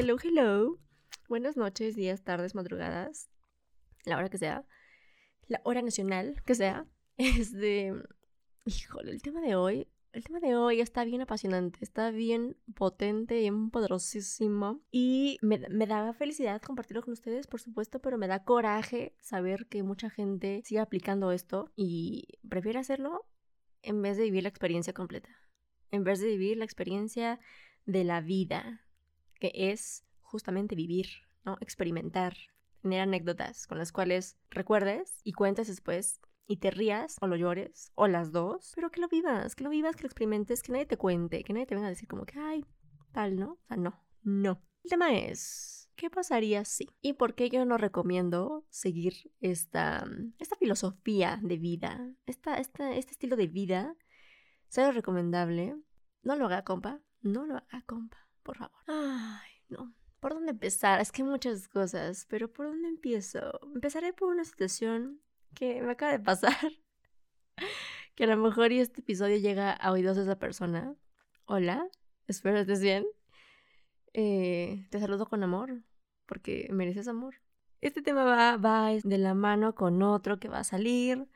Hello, hello. Buenas noches, días, tardes, madrugadas, la hora que sea, la hora nacional que sea. Es de. Híjole, el tema de hoy. El tema de hoy está bien apasionante, está bien potente, bien poderosísimo. Y me, me da felicidad compartirlo con ustedes, por supuesto, pero me da coraje saber que mucha gente sigue aplicando esto y prefiere hacerlo en vez de vivir la experiencia completa. En vez de vivir la experiencia de la vida, que es justamente vivir, ¿no? Experimentar, tener anécdotas con las cuales recuerdes y cuentes después y te rías o lo llores o las dos, pero que lo vivas, que lo vivas, que lo experimentes, que nadie te cuente, que nadie te venga a decir como que, ay, tal, ¿no? O sea, no, no. El tema es, ¿qué pasaría si? ¿Y por qué yo no recomiendo seguir esta, esta filosofía de vida, esta, esta, este estilo de vida? Ser recomendable. No lo haga, compa. No lo haga, compa por favor. Ay, no. ¿Por dónde empezar? Es que hay muchas cosas, pero ¿por dónde empiezo? Empezaré por una situación que me acaba de pasar. que a lo mejor este episodio llega a oídos de esa persona. Hola, espero estés bien. Eh, te saludo con amor, porque mereces amor. Este tema va, va de la mano con otro que va a salir,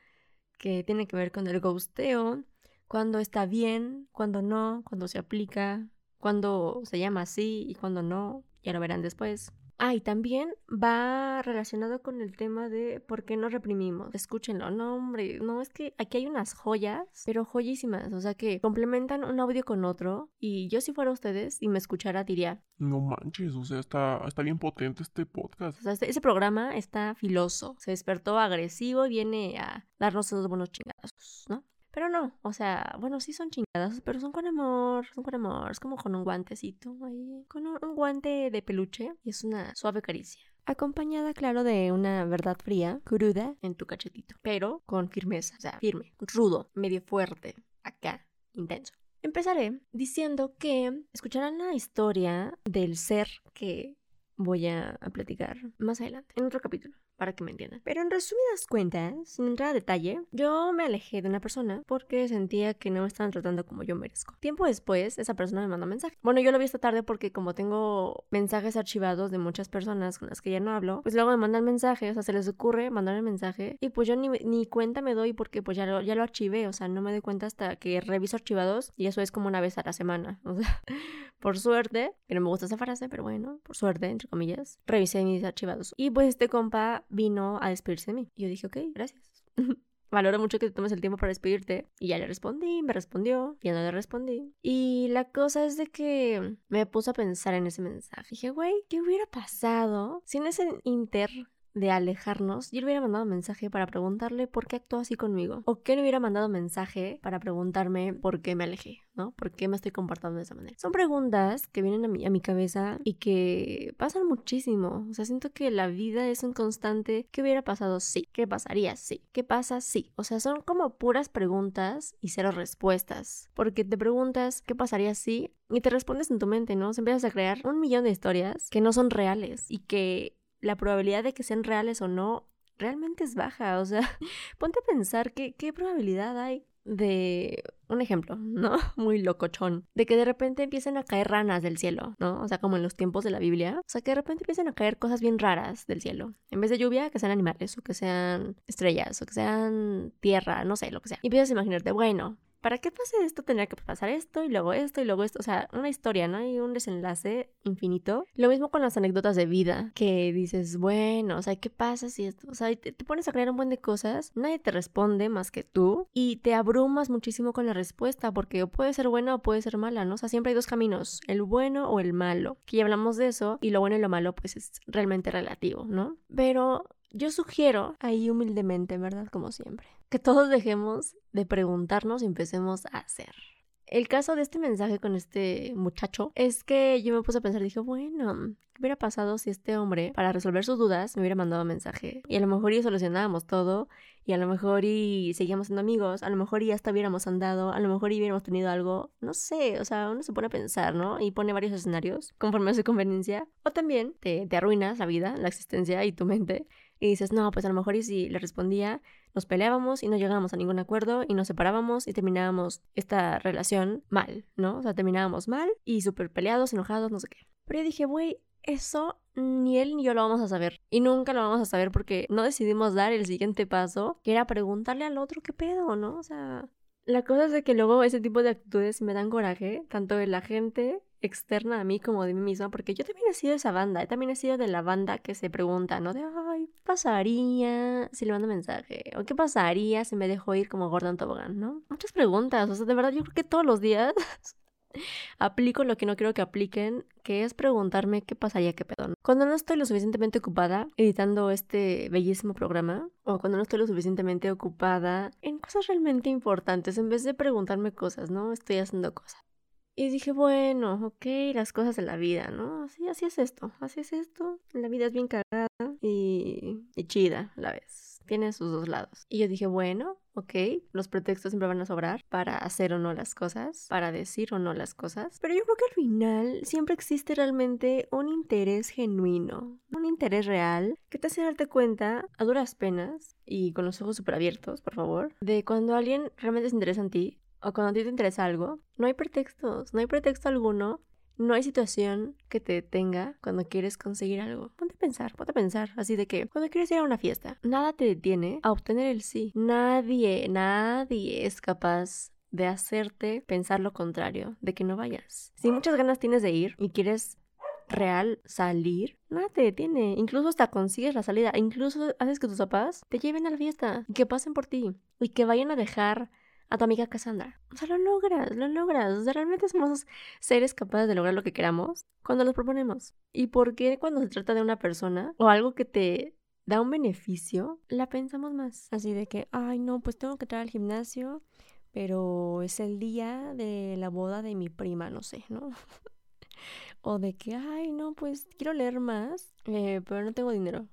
que tiene que ver con el ghosteo, cuando está bien, cuando no, cuando se aplica, cuando se llama así y cuando no, ya lo verán después. Ah, y también va relacionado con el tema de por qué nos reprimimos. Escúchenlo, no, hombre, no, es que aquí hay unas joyas, pero joyísimas, o sea que complementan un audio con otro. Y yo, si fuera ustedes y me escuchara, diría: No manches, o sea, está, está bien potente este podcast. O sea, este, ese programa está filoso, se despertó agresivo y viene a darnos unos buenos chingazos, ¿no? Pero no, o sea, bueno, sí son chingadas, pero son con amor, son con amor, es como con un guantecito ahí, con un, guante de peluche y es una suave caricia. Acompañada, claro, de una verdad fría, cruda, en tu cachetito, pero con firmeza, o sea, firme, rudo, medio fuerte, acá, intenso. Empezaré diciendo que escucharán la historia del ser que voy a platicar más adelante, en otro capítulo para que me entiendan. Pero en resumidas cuentas, sin entrar a detalle, yo me alejé de una persona porque sentía que no me estaban tratando como yo merezco. Tiempo después, esa persona me mandó un mensaje. Bueno, yo lo vi esta tarde porque como tengo mensajes archivados de muchas personas con las que ya no hablo, pues luego me mandan mensajes, o sea, se les ocurre mandar el mensaje y pues yo ni, ni cuenta me doy porque pues ya lo, ya lo archivé, o sea, no me doy cuenta hasta que reviso archivados y eso es como una vez a la semana. O sea, por suerte, que no me gusta esa frase, pero bueno, por suerte, entre comillas, revisé mis archivados. Y pues este compa vino a despedirse de mí. Yo dije, ok, gracias. Valoro mucho que te tomes el tiempo para despedirte. Y ya le respondí, me respondió, ya no le respondí. Y la cosa es de que me puse a pensar en ese mensaje. Dije, güey, ¿qué hubiera pasado si en ese inter de alejarnos, yo le hubiera mandado mensaje para preguntarle por qué actuó así conmigo. O que le hubiera mandado mensaje para preguntarme por qué me alejé, ¿no? ¿Por qué me estoy comportando de esa manera? Son preguntas que vienen a mi, a mi cabeza y que pasan muchísimo. O sea, siento que la vida es un constante. ¿Qué hubiera pasado? Sí. ¿Qué pasaría? Sí. ¿Qué pasa? Sí. O sea, son como puras preguntas y cero respuestas. Porque te preguntas qué pasaría si y te respondes en tu mente, ¿no? Se empiezas a crear un millón de historias que no son reales y que la probabilidad de que sean reales o no realmente es baja. O sea, ponte a pensar que, qué probabilidad hay de un ejemplo, ¿no? Muy locochón. De que de repente empiecen a caer ranas del cielo, ¿no? O sea, como en los tiempos de la Biblia. O sea, que de repente empiecen a caer cosas bien raras del cielo. En vez de lluvia, que sean animales, o que sean estrellas, o que sean tierra, no sé, lo que sea. Y empiezas a imaginarte, bueno, para que pase esto tendría que pasar esto y luego esto y luego esto. O sea, una historia, ¿no? Hay un desenlace infinito. Lo mismo con las anécdotas de vida, que dices, bueno, o sea, ¿qué pasa si esto? O sea, te, te pones a crear un buen de cosas, nadie te responde más que tú y te abrumas muchísimo con la respuesta porque puede ser buena o puede ser mala, ¿no? O sea, siempre hay dos caminos, el bueno o el malo. Que ya hablamos de eso y lo bueno y lo malo pues es realmente relativo, ¿no? Pero yo sugiero ahí humildemente, ¿verdad? Como siempre, que todos dejemos de preguntarnos y empecemos a hacer. El caso de este mensaje con este muchacho es que yo me puse a pensar, dije, bueno, ¿Qué hubiera pasado si este hombre, para resolver sus dudas, me hubiera mandado un mensaje? Y a lo mejor y solucionábamos todo, y a lo mejor y seguíamos siendo amigos, a lo mejor y hasta hubiéramos andado, a lo mejor y hubiéramos tenido algo, no sé, o sea, uno se pone a pensar, ¿no? Y pone varios escenarios conforme a su conveniencia. O también te, te arruinas la vida, la existencia y tu mente. Y dices, no, pues a lo mejor y si le respondía, nos peleábamos y no llegábamos a ningún acuerdo y nos separábamos y terminábamos esta relación mal, ¿no? O sea, terminábamos mal y súper peleados, enojados, no sé qué. Pero yo dije, güey, eso ni él ni yo lo vamos a saber. Y nunca lo vamos a saber porque no decidimos dar el siguiente paso, que era preguntarle al otro qué pedo, ¿no? O sea, la cosa es de que luego ese tipo de actitudes me dan coraje, tanto de la gente externa a mí como de mí misma, porque yo también he sido esa banda, también he sido de la banda que se pregunta, ¿no? De, ay, ¿qué pasaría si le mando mensaje? ¿O qué pasaría si me dejo ir como Gordon Tobogán, ¿no? Muchas preguntas, o sea, de verdad yo creo que todos los días aplico lo que no quiero que apliquen, que es preguntarme qué pasaría, qué pedo. Cuando no estoy lo suficientemente ocupada editando este bellísimo programa, o cuando no estoy lo suficientemente ocupada en cosas realmente importantes, en vez de preguntarme cosas, ¿no? Estoy haciendo cosas. Y dije, bueno, ok, las cosas de la vida, ¿no? Así, así es esto, así es esto. La vida es bien cagada y, y chida a la vez. Tiene sus dos lados. Y yo dije, bueno, ok, los pretextos siempre van a sobrar para hacer o no las cosas, para decir o no las cosas. Pero yo creo que al final siempre existe realmente un interés genuino, un interés real que te hace darte cuenta a duras penas y con los ojos súper abiertos, por favor, de cuando alguien realmente se interesa en ti o cuando a ti te interesa algo, no hay pretextos, no hay pretexto alguno, no hay situación que te detenga cuando quieres conseguir algo. Ponte a pensar, ponte a pensar, así de que cuando quieres ir a una fiesta, nada te detiene a obtener el sí. Nadie, nadie es capaz de hacerte pensar lo contrario, de que no vayas. Si muchas ganas tienes de ir y quieres real salir, nada te detiene. Incluso hasta consigues la salida. Incluso haces que tus papás te lleven a la fiesta y que pasen por ti y que vayan a dejar a tu amiga Cassandra. O sea, lo logras, lo logras. O sea, realmente somos seres capaces de lograr lo que queramos cuando los proponemos. ¿Y por qué cuando se trata de una persona o algo que te da un beneficio, la pensamos más? Así de que, ay, no, pues tengo que entrar al gimnasio, pero es el día de la boda de mi prima, no sé, ¿no? o de que, ay, no, pues quiero leer más, eh, pero no tengo dinero.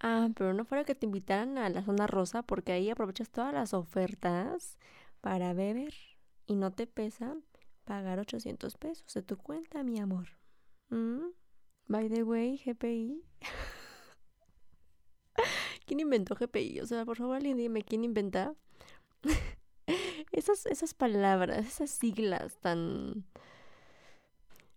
Ah, pero no fuera que te invitaran a la zona rosa porque ahí aprovechas todas las ofertas para beber y no te pesa pagar 800 pesos de tu cuenta, mi amor. ¿Mm? By the way, GPI. ¿Quién inventó GPI? O sea, por favor, alguien dime quién inventa esas, esas palabras, esas siglas tan...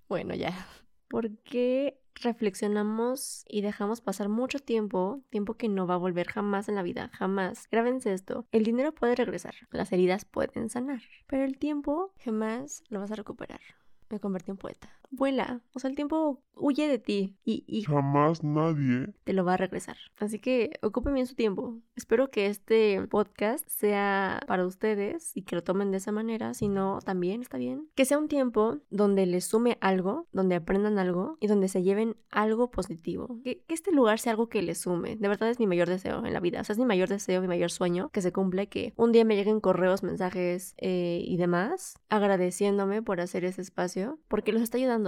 Bueno, ya. ¿Por qué reflexionamos y dejamos pasar mucho tiempo, tiempo que no va a volver jamás en la vida, jamás. Grábense esto, el dinero puede regresar, las heridas pueden sanar, pero el tiempo jamás lo vas a recuperar. Me convertí en poeta. Vuela, o sea, el tiempo huye de ti y, jamás nadie te lo va a regresar. Así que ocupen bien su tiempo. Espero que este podcast sea para ustedes y que lo tomen de esa manera. Si no, también está bien. Que sea un tiempo donde les sume algo, donde aprendan algo y donde se lleven algo positivo. Que, este lugar sea algo que les sume. De verdad es mi mayor deseo en la vida. O sea, es mi mayor deseo, mi mayor sueño que se cumple. Que un día me lleguen correos, mensajes eh, y demás agradeciéndome por hacer ese espacio porque los está ayudando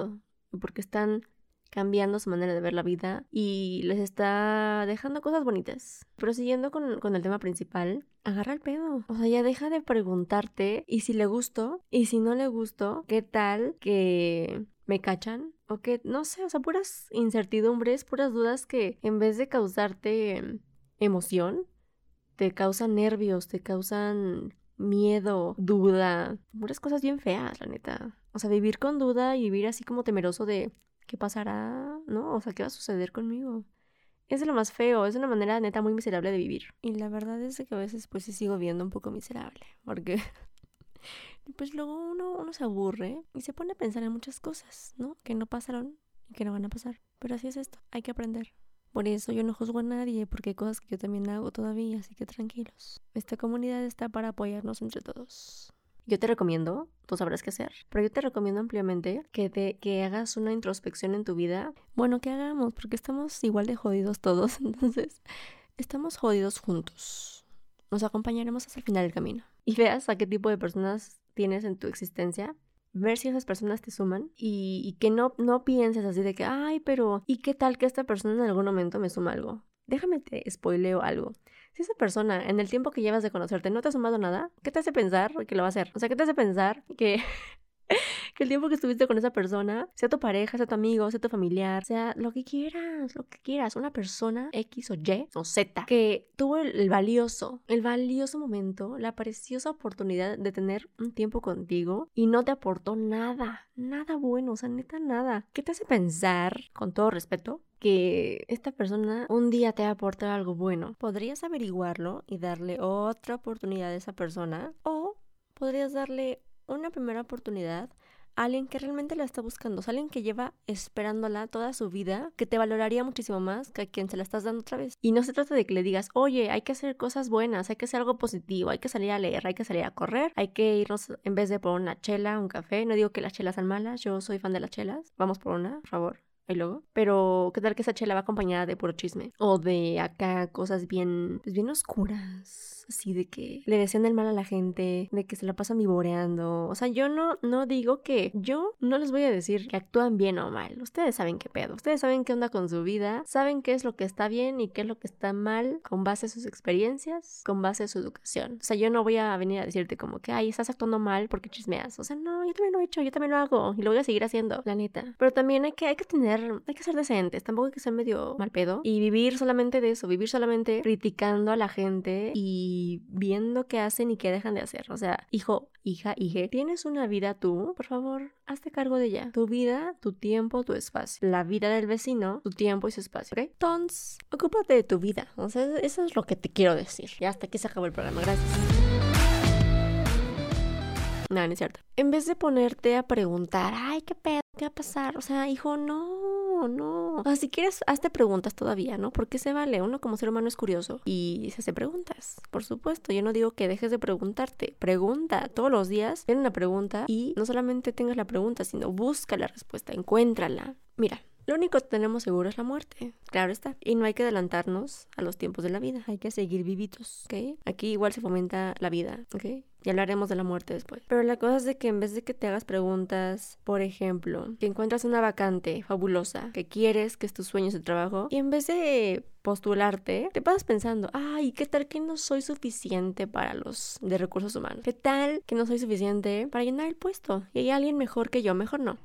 porque están cambiando su manera de ver la vida y les está dejando cosas bonitas. Pero siguiendo con, el tema principal, agarra el pedo. O sea, ya deja de preguntarte y si le gustó y si no le gustó, ¿qué tal que me cachan? O que, no sé, o sea, puras incertidumbres, puras dudas que en vez de causarte emoción, te causan nervios, te causan miedo, duda, puras cosas bien feas, la neta. O sea, vivir con duda y vivir así como temeroso de qué pasará, ¿no? O sea, qué va a suceder conmigo. Es lo más feo, es una manera neta muy miserable de vivir. Y la verdad es que a veces pues sí sigo viendo un poco miserable, porque pues luego uno, uno se aburre y se pone a pensar en muchas cosas, ¿no? Que no pasaron y que no van a pasar. Pero así es esto, hay que aprender. Por eso yo no juzgo a nadie, porque hay cosas que yo también hago todavía, así que tranquilos. Esta comunidad está para apoyarnos entre todos. Yo te recomiendo, tú sabrás qué hacer, pero yo te recomiendo ampliamente que, te, que hagas una introspección en tu vida. Bueno, que hagamos, porque estamos igual de jodidos todos, entonces estamos jodidos juntos. Nos acompañaremos hasta el final del camino. Y veas a qué tipo de personas tienes en tu existencia ver si esas personas te suman y, que no, no pienses así de que, ay, pero ¿y qué tal que esta persona en algún momento me suma algo? Déjame te spoileo algo. Si esa persona en el tiempo que llevas de conocerte no te ha sumado nada, ¿qué te hace pensar que lo va a hacer? O sea, ¿qué te hace pensar que que el tiempo que estuviste con esa persona, sea tu pareja, sea tu amigo, sea tu familiar, sea lo que quieras, lo que quieras, una persona X o Y o Z que tuvo el, valioso, el valioso momento, la preciosa oportunidad de tener un tiempo contigo y no te aportó nada, nada bueno, o sea, neta nada. ¿Qué te hace pensar, con todo respeto, que esta persona un día te va a aportar algo bueno? Podrías averiguarlo y darle otra oportunidad a esa persona o podrías darle una primera oportunidad alguien que realmente la está buscando, alguien que lleva esperándola toda su vida, que te valoraría muchísimo más que a quien se la estás dando otra vez. Y no se trata de que le digas, oye, hay que hacer cosas buenas, hay que hacer algo positivo, hay que salir a leer, hay que salir a correr, hay que irnos en vez de por una chela, un café. No digo que las chelas sean malas, yo soy fan de las chelas. Vamos por una, por favor y luego. Pero, ¿qué tal que esa chela va acompañada de puro chisme? O de acá cosas bien, pues bien oscuras así de que le desean el mal a la gente, de que se la pasan vivoreando. O sea, yo no, no digo que yo no les voy a decir que actúan bien o mal. Ustedes saben qué pedo. Ustedes saben qué onda con su vida, saben qué es lo que está bien y qué es lo que está mal con base a sus experiencias, con base a su educación. O sea, yo no voy a venir a decirte como que, ay, estás actuando mal porque chismeas. O sea, no, yo también lo he hecho, yo también lo hago y lo voy a seguir haciendo, la neta. Pero también hay que, hay que tener, hay que ser decentes, tampoco hay que ser medio mal pedo y vivir solamente de eso, vivir solamente criticando a la gente y viendo qué hacen y qué dejan de hacer. O sea, hijo, hija, hija, tienes una vida tú, por favor, hazte cargo de ella. Tu vida, tu tiempo, tu espacio. La vida del vecino, tu tiempo y su espacio, ¿ok? Entonces, ocúpate de tu vida. O sea, eso es lo que te quiero decir. Ya hasta aquí se acabó el programa. Gracias. No, no es cierto. En vez de ponerte a preguntar, ay, qué pedo, qué va a pasar. O sea, hijo, no, no, O sea, si quieres, hazte preguntas todavía, ¿no? Porque se vale. Uno como ser humano es curioso y se hace preguntas. Por supuesto, yo no digo que dejes de preguntarte. Pregunta todos los días. Tiene una pregunta y no solamente tengas la pregunta, sino busca la respuesta, encuéntrala. Mira, lo único que tenemos seguro es la muerte, claro está. Y no hay que adelantarnos a los tiempos de la vida, hay que seguir vivitos, ¿ok? Aquí igual se fomenta la vida, ¿ok? Y hablaremos de la muerte después. Pero la cosa es de que en vez de que te hagas preguntas, por ejemplo, que encuentras una vacante fabulosa, que quieres, que es tu sueño, de trabajo, y en vez de postularte, te pasas pensando, ay, ¿qué tal que no soy suficiente para los de recursos humanos? ¿Qué tal que no soy suficiente para llenar el puesto? Y hay alguien mejor que yo, mejor no.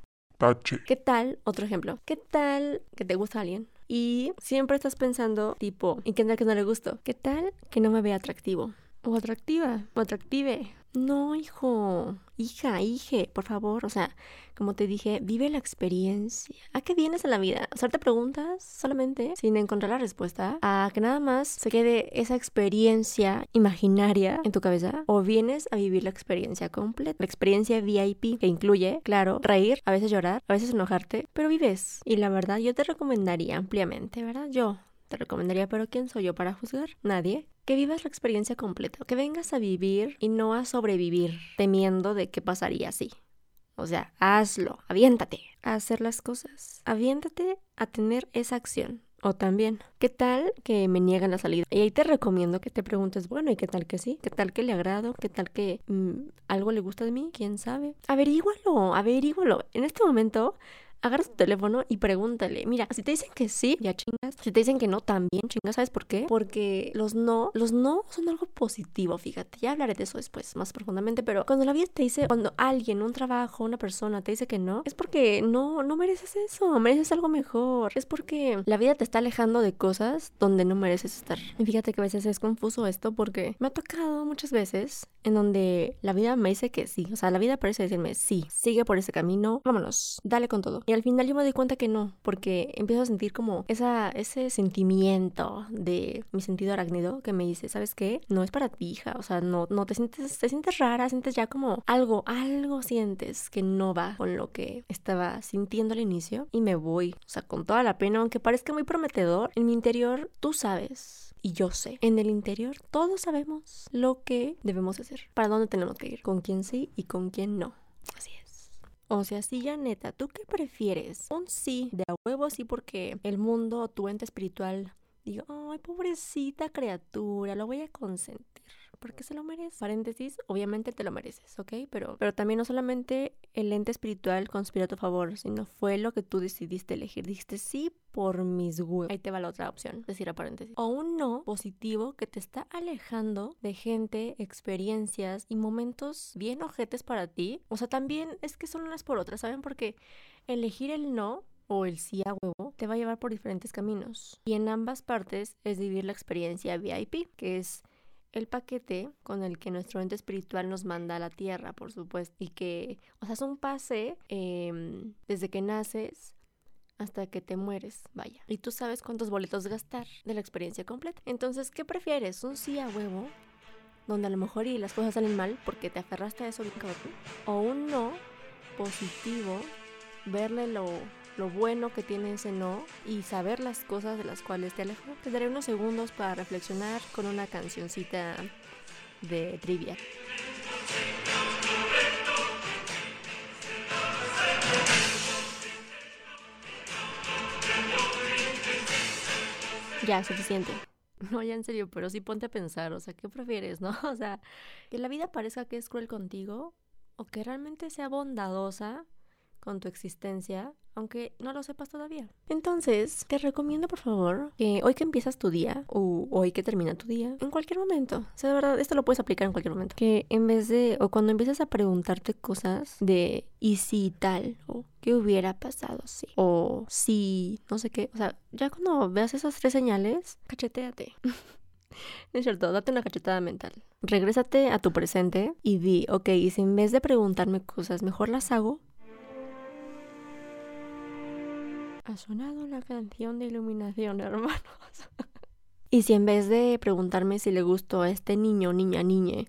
¿Qué tal? Otro ejemplo. ¿Qué tal que te gusta alguien? Y siempre estás pensando, tipo, ¿y qué tal que no le gusto? ¿Qué tal que no me vea atractivo? O atractiva, o atractive. No, hijo, hija, hije, por favor, o sea, como te dije, vive la experiencia. ¿A qué vienes a la vida? ¿Hacerte preguntas solamente sin encontrar la respuesta? ¿A que nada más se quede esa experiencia imaginaria en tu cabeza? ¿O vienes a vivir la experiencia completa? La experiencia VIP que incluye, claro, reír, a veces llorar, a veces enojarte, pero vives. Y la verdad, yo te recomendaría ampliamente, ¿verdad? Yo te recomendaría, pero ¿quién soy yo para juzgar? Nadie que vivas la experiencia completa, que vengas a vivir y no a sobrevivir temiendo de qué pasaría así. O sea, hazlo, aviéntate a hacer las cosas, aviéntate a tener esa acción. O también, ¿qué tal que me niegan la salida? Y ahí te recomiendo que te preguntes, bueno, ¿y qué tal que sí? ¿Qué tal que le agrado? ¿Qué tal que mm, algo le gusta de mí? ¿Quién sabe? Averígualo, averígualo. En este momento, agarra tu teléfono y pregúntale. Mira, si te dicen que sí, ya chingas. Si te dicen que no, también chingas. ¿Sabes por qué? Porque los no, los no son algo positivo, fíjate. Ya hablaré de eso después, más profundamente. Pero cuando la vida te dice, cuando alguien, un trabajo, una persona te dice que no, es porque no, no mereces eso. Mereces algo mejor. Es porque la vida te está alejando de cosas donde no mereces estar. Y fíjate que a veces es confuso esto porque me ha tocado muchas veces en donde la vida me dice que sí. O sea, la vida parece decirme sí, sigue por ese camino, vámonos, dale con todo. Y al final yo me doy cuenta que no, porque empiezo a sentir como esa, ese sentimiento de mi sentido arácnido que me dice, ¿sabes qué? No es para ti, hija. O sea, no, no te sientes, te sientes rara, sientes ya como algo, algo sientes que no va con lo que estaba sintiendo al inicio y me voy. O sea, con toda la pena, aunque parezca muy prometedor, en mi interior tú sabes y yo sé. En el interior todos sabemos lo que debemos hacer, para dónde tenemos que ir, con quién sí y con quién no. Así es. O sea, sí, ya neta, ¿tú qué prefieres? Un sí de a huevo, sí, porque el mundo, tu ente espiritual, digo, ay, pobrecita criatura, lo voy a consentir. Porque se lo merece. Paréntesis, obviamente te lo mereces, ¿ok? Pero, pero también no solamente el ente espiritual conspira a tu favor, sino fue lo que tú decidiste elegir. Dijiste sí por mis huevos. Ahí te va la otra opción, decir a paréntesis. O un no positivo que te está alejando de gente, experiencias y momentos bien ojetes para ti. O sea, también es que son unas por otras, ¿saben? Porque elegir el no o el sí a huevo te va a llevar por diferentes caminos. Y en ambas partes es vivir la experiencia VIP, que es el paquete con el que nuestro ente espiritual nos manda a la tierra, por supuesto. Y que, o sea, es un pase em, desde que naces hasta que te mueres, vaya. Y tú sabes cuántos boletos gastar de la experiencia completa. Entonces, ¿qué prefieres? ¿Un sí a huevo? Donde a lo mejor y las cosas salen mal porque te aferraste a eso bien. O un no positivo, verle lo lo bueno que tiene ese no y saber las cosas de las cuales te alejo. Te daré unos segundos para reflexionar con una cancioncita de trivia. Ya, suficiente. No, ya en serio, pero sí ponte a pensar, o sea, ¿qué prefieres, no? O sea, que la vida parezca que es cruel contigo o que realmente sea bondadosa con tu existencia aunque no lo sepas todavía. Entonces, te recomiendo por favor que hoy que empiezas tu día o hoy que termina tu día, en cualquier momento, o sea, de verdad, esto lo puedes aplicar en cualquier momento, que en vez de, o cuando empieces a preguntarte cosas de y si tal, o qué hubiera pasado si, o si, no sé qué, o sea, ya cuando veas esas tres señales, cacheteate. es cierto, date una cachetada mental. Regrésate a tu presente y di, ok, y si en vez de preguntarme cosas, mejor las hago, ha sonado la canción de iluminación, hermanos. y si en vez de preguntarme si le gustó a este niño, niña, niñe,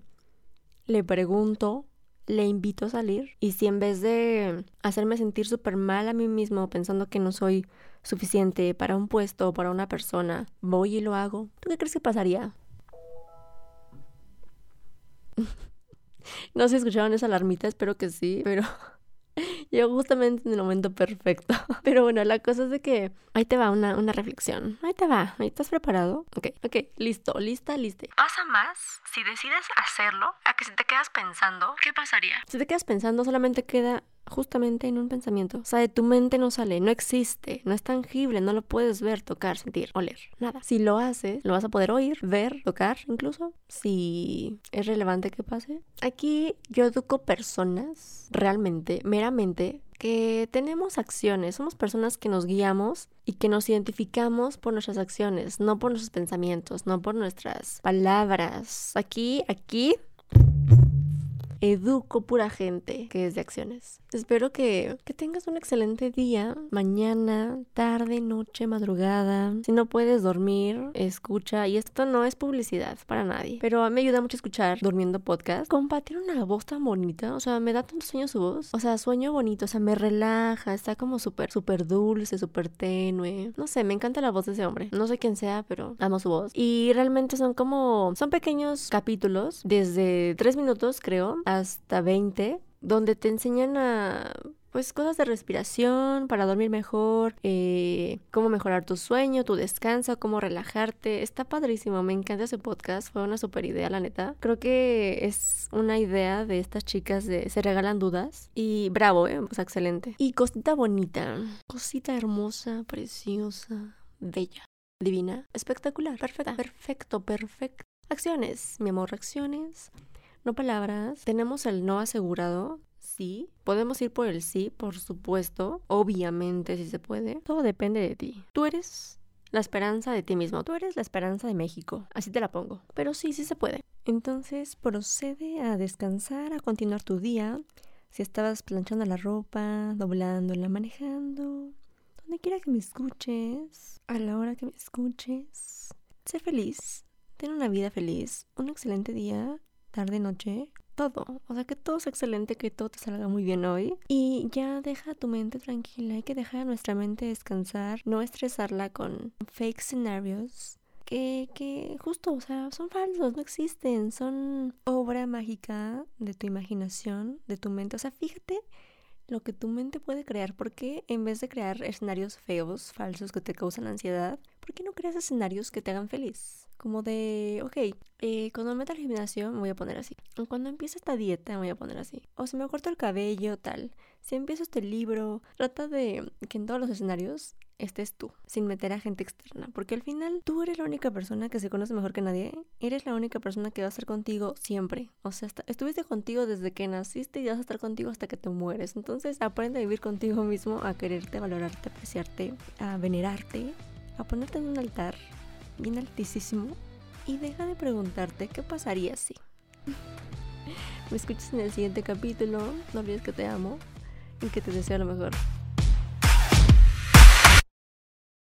le pregunto, le invito a salir. Y si en vez de hacerme sentir súper mal a mí mismo pensando que no soy suficiente para un puesto o para una persona, voy y lo hago, ¿tú qué crees que pasaría? no sé si escucharon esa alarmita, espero que sí, pero Llegó justamente en el momento perfecto. Pero bueno, la cosa es de que ahí te va una, una reflexión. Ahí te va. ¿Ahí estás preparado? Ok, ok, listo, lista, lista. Pasa más si decides hacerlo a que si te quedas pensando, ¿qué pasaría? Si te quedas pensando, solamente queda justamente en un pensamiento. O sea, de tu mente no sale, no existe, no es tangible, no lo puedes ver, tocar, sentir, oler, nada. Si lo haces, lo vas a poder oír, ver, tocar incluso, si es relevante que pase. Aquí yo educo personas realmente, meramente, que tenemos acciones, somos personas que nos guiamos y que nos identificamos por nuestras acciones, no por nuestros pensamientos, no por nuestras palabras. Aquí, aquí educo pura gente que es de acciones. Espero que, que tengas un excelente día, mañana, tarde, noche, madrugada. Si no puedes dormir, escucha. Y esto no es publicidad para nadie, pero me ayuda mucho escuchar durmiendo podcast. Compartir una voz tan bonita, o sea, me da tanto sueño su voz. O sea, sueño bonito, o sea, me relaja, está como súper, súper dulce, súper tenue. No sé, me encanta la voz de ese hombre. No sé quién sea, pero amo su voz. Y realmente son como, son pequeños capítulos, desde tres minutos creo, hasta 20, donde te enseñan a pues cosas de respiración para dormir mejor, eh, cómo mejorar tu sueño, tu descanso, cómo relajarte. Está padrísimo, me encanta ese podcast, fue una super idea, la neta. Creo que es una idea de estas chicas de se regalan dudas y bravo, eh, pues excelente. Y cosita bonita, cosita hermosa, preciosa, bella, divina, espectacular, perfecta, perfecto, perfecto. Acciones, mi amor, acciones no palabras. Tenemos el no asegurado. Sí. Podemos ir por el sí, por supuesto. Obviamente, si se puede. Todo depende de ti. Tú eres la esperanza de ti mismo. Tú eres la esperanza de México. Así te la pongo. Pero sí, sí se puede. Entonces, procede a descansar, a continuar tu día. Si estabas planchando la ropa, doblándola, manejando, donde quiera que me escuches, a la hora que me escuches, sé feliz. Ten una vida feliz, un excelente día tarde, noche, todo. O sea, que todo es excelente, que todo te salga muy bien hoy. Y ya deja tu mente tranquila. Hay que dejar a nuestra mente descansar, no estresarla con fake scenarios. Que, que justo, o sea, son falsos, no existen, son obra mágica de tu imaginación, de tu mente. O sea, fíjate lo que tu mente puede crear. ¿Por qué en vez de crear escenarios feos, falsos que te causan ansiedad, por qué no creas escenarios que te hagan feliz? Como de, ok, eh, cuando me meta al gimnasio me voy a poner así. O cuando empiece esta dieta me voy a poner así. O si me corto el cabello, tal. Si empiezo este libro, trata de que en todos los escenarios estés tú, sin meter a gente externa. Porque al final tú eres la única persona que se conoce mejor que nadie. Eres la única persona que va a estar contigo siempre. O sea, estuviste contigo desde que naciste y vas a estar contigo hasta que te mueres. Entonces aprende a vivir contigo mismo, a quererte, a valorarte, a apreciarte, a venerarte, a ponerte en un altar bien altísimo y deja de preguntarte qué pasaría si. Me escuchas en el siguiente capítulo. No olvides que te amo y que te deseo lo mejor.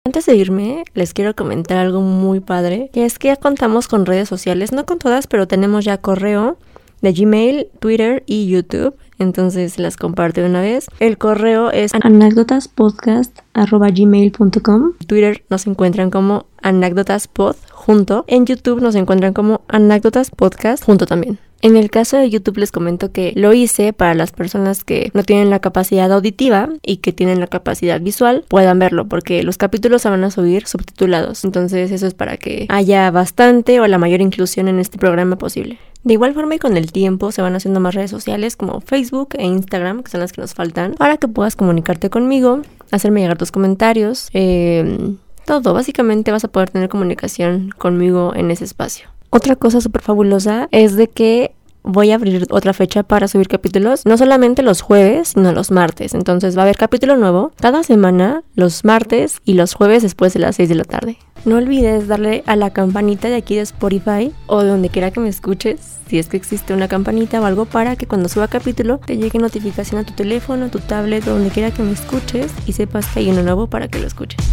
Antes de irme, les quiero comentar algo muy padre, que es que ya contamos con redes sociales, no con todas, pero tenemos ya correo de Gmail, Twitter y YouTube. Entonces las comparto una vez. El correo es anécdotaspodcast.gmail.com Twitter nos encuentran como anécdotaspod junto. En YouTube nos encuentran como anécdotas podcast junto también. En el caso de YouTube les comento que lo hice para las personas que no tienen la capacidad auditiva y que tienen la capacidad visual puedan verlo porque los capítulos se van a subir subtitulados. Entonces eso es para que haya bastante o la mayor inclusión en este programa posible. De igual forma y con el tiempo se van haciendo más redes sociales como Facebook e Instagram, que son las que nos faltan, para que puedas comunicarte conmigo, hacerme llegar tus comentarios, eh, todo. Básicamente vas a poder tener comunicación conmigo en ese espacio. Otra cosa súper fabulosa es de que voy a abrir otra fecha para subir capítulos, no solamente los jueves, sino los martes. Entonces va a haber capítulo nuevo cada semana, los martes y los jueves después de las 6 de la tarde. No olvides darle a la campanita de aquí de Spotify o de donde quiera que me escuches, si es que existe una campanita o algo para que cuando suba capítulo te llegue notificación a tu teléfono, a tu tablet, donde quiera que me escuches y sepas que hay uno nuevo para que lo escuches.